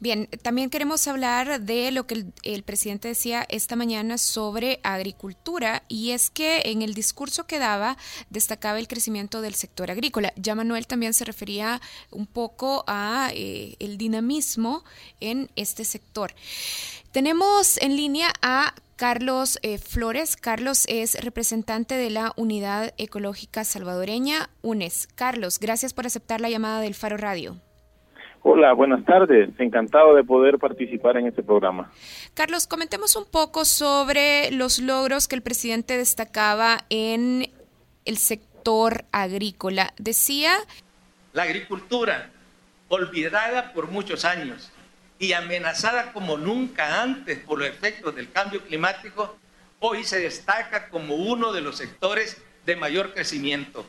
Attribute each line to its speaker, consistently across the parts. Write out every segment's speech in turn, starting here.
Speaker 1: Bien, también queremos hablar de lo que el, presidente decía esta mañana sobre agricultura y es que en el discurso que daba destacaba el crecimiento del sector agrícola. Ya Manuel también se refería un poco a eh, el dinamismo en este sector. Tenemos en línea a Carlos eh, Flores. Carlos es representante de la Unidad Ecológica Salvadoreña, UNES. Carlos, gracias por aceptar la llamada del Faro Radio.
Speaker 2: Hola, buenas tardes. Encantado de poder participar en este programa.
Speaker 1: Carlos, comentemos un poco sobre los logros que el presidente destacaba en el sector agrícola. Decía...
Speaker 3: La agricultura, olvidada por muchos años y amenazada como nunca antes por los efectos del cambio climático, hoy se destaca como uno de los sectores de mayor crecimiento.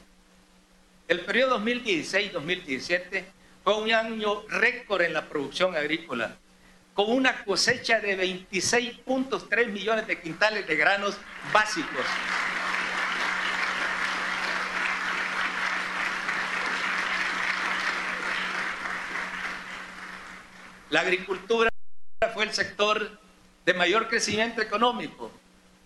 Speaker 3: El periodo 2016-2017 fue un año récord en la producción agrícola, con una cosecha de 26.3 millones de quintales de granos básicos. La agricultura fue el sector de mayor crecimiento económico,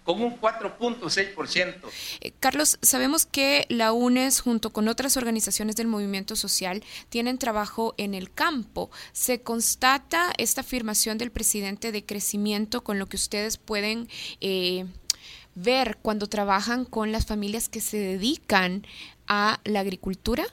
Speaker 3: con un 4.6%.
Speaker 1: Eh, Carlos, sabemos que la UNES junto con otras organizaciones del movimiento social tienen trabajo en el campo. ¿Se constata esta afirmación del presidente de crecimiento con lo que ustedes pueden eh, ver cuando trabajan con las familias que se dedican a la agricultura?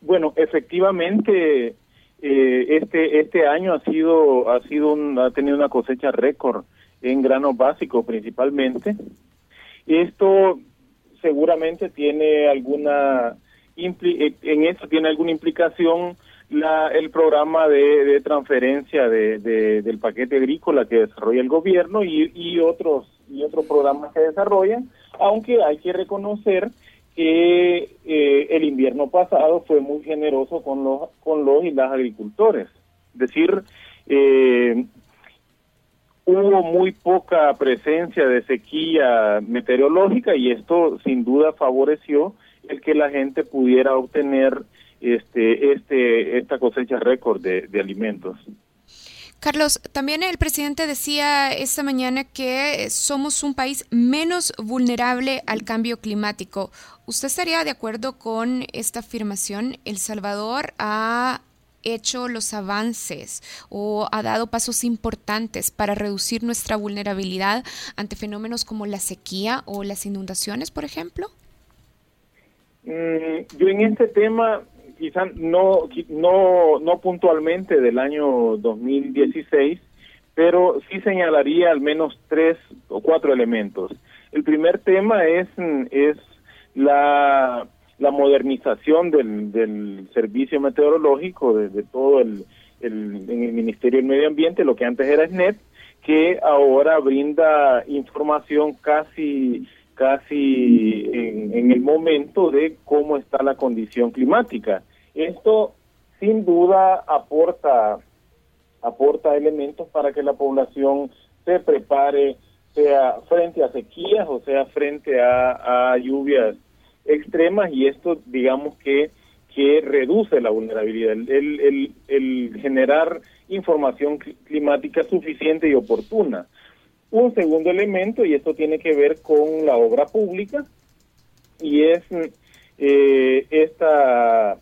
Speaker 2: Bueno, efectivamente, eh, este este año ha sido ha sido ha tenido una cosecha récord en granos básicos principalmente. Esto seguramente tiene alguna eh, en eso tiene alguna implicación la, el programa de, transferencia de, del paquete agrícola que desarrolla el gobierno y, y otros y otros programas que desarrollan, aunque hay que reconocer que eh, el invierno pasado fue muy generoso con los con los y las agricultores, es decir, eh, hubo muy poca presencia de sequía meteorológica y esto sin duda favoreció el que la gente pudiera obtener este este esta cosecha récord de, de alimentos.
Speaker 1: Carlos, también el presidente decía esta mañana que somos un país menos vulnerable al cambio climático. ¿Usted estaría de acuerdo con esta afirmación? El Salvador ha hecho los avances o ha dado pasos importantes para reducir nuestra vulnerabilidad ante fenómenos como la sequía o las inundaciones, por ejemplo?
Speaker 2: Mm, yo en este tema, quizá no, no, no puntualmente del año 2016, pero sí señalaría al menos tres o cuatro elementos. El primer tema es, es la la modernización del, del servicio meteorológico, de, todo el, el, en el Ministerio del Medio Ambiente, lo que antes era SNET, que ahora brinda información casi casi en, en, el momento de cómo está la condición climática. Esto sin duda aporta aporta elementos para que la población se prepare sea frente a sequías o sea frente a, a lluvias extremas y esto digamos que que reduce la vulnerabilidad, el, el, el generar información climática suficiente y oportuna. Un segundo elemento, y esto tiene que ver con la obra pública, y es eh, esta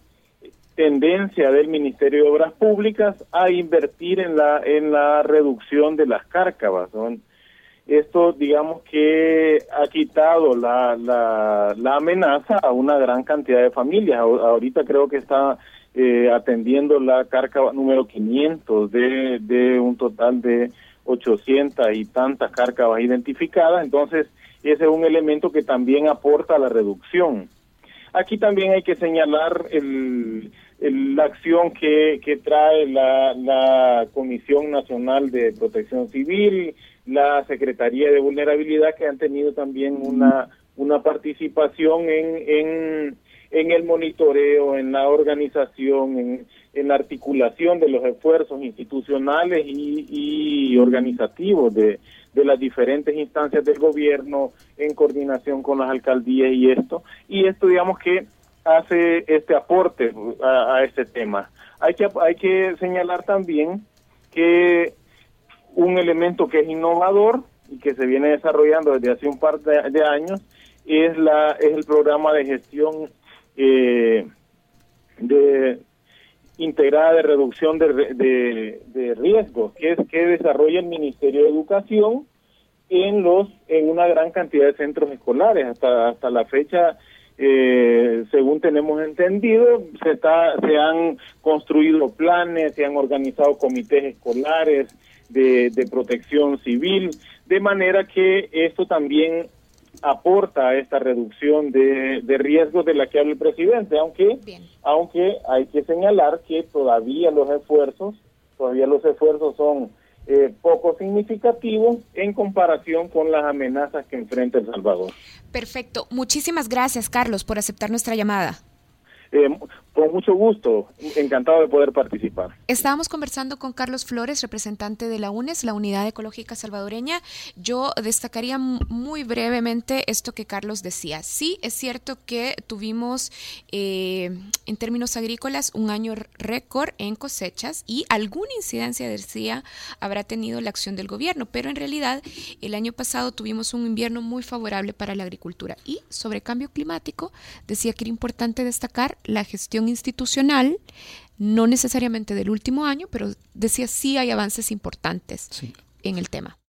Speaker 2: tendencia del Ministerio de Obras Públicas a invertir en la en la reducción de las cárcavas. Esto digamos que ha quitado la, la, amenaza a una gran cantidad de familias. Ahorita creo que está eh, atendiendo la carga número 500 de, de un total de 800 y tantas cárcavas identificadas. Entonces, ese es un elemento que también aporta a la reducción. Aquí también hay que señalar el, la acción que, que trae la, la Comisión Nacional de Protección Civil, la Secretaría de Vulnerabilidad, que han tenido también una, una participación en, en, en el monitoreo, en la organización, en, en la articulación de los esfuerzos institucionales y, y organizativos de, de las diferentes instancias del gobierno en coordinación con las alcaldías y esto. Y esto, digamos que hace este aporte a, este tema. Hay que, hay que señalar también que un elemento que es innovador y que se viene desarrollando desde hace un par de, años es la es el programa de gestión eh, de integrada de reducción de, de, de, riesgos que es que desarrolla el Ministerio de Educación en los en una gran cantidad de centros escolares hasta hasta la fecha eh, según tenemos entendido, se, está, se han construido planes, se han organizado comités escolares de, protección civil, de manera que esto también aporta a esta reducción de, de riesgos de la que habla el presidente, aunque, aunque hay que señalar que todavía los esfuerzos, todavía los esfuerzos son eh, poco significativo en comparación con las amenazas que enfrenta El Salvador.
Speaker 1: Perfecto. Muchísimas gracias, Carlos, por aceptar nuestra llamada.
Speaker 2: Eh, con mucho gusto, encantado de poder participar.
Speaker 1: Estábamos conversando con Carlos Flores, representante de la UNES, la Unidad Ecológica Salvadoreña. Yo destacaría muy brevemente esto que Carlos decía. Sí, es cierto que tuvimos eh, en términos agrícolas un año récord en cosechas y alguna incidencia, decía, habrá tenido la acción del gobierno, pero en realidad el año pasado tuvimos un invierno muy favorable para la agricultura. Y sobre cambio climático, decía que era importante destacar la gestión institucional, no necesariamente del último año, pero decía sí hay avances importantes en el tema.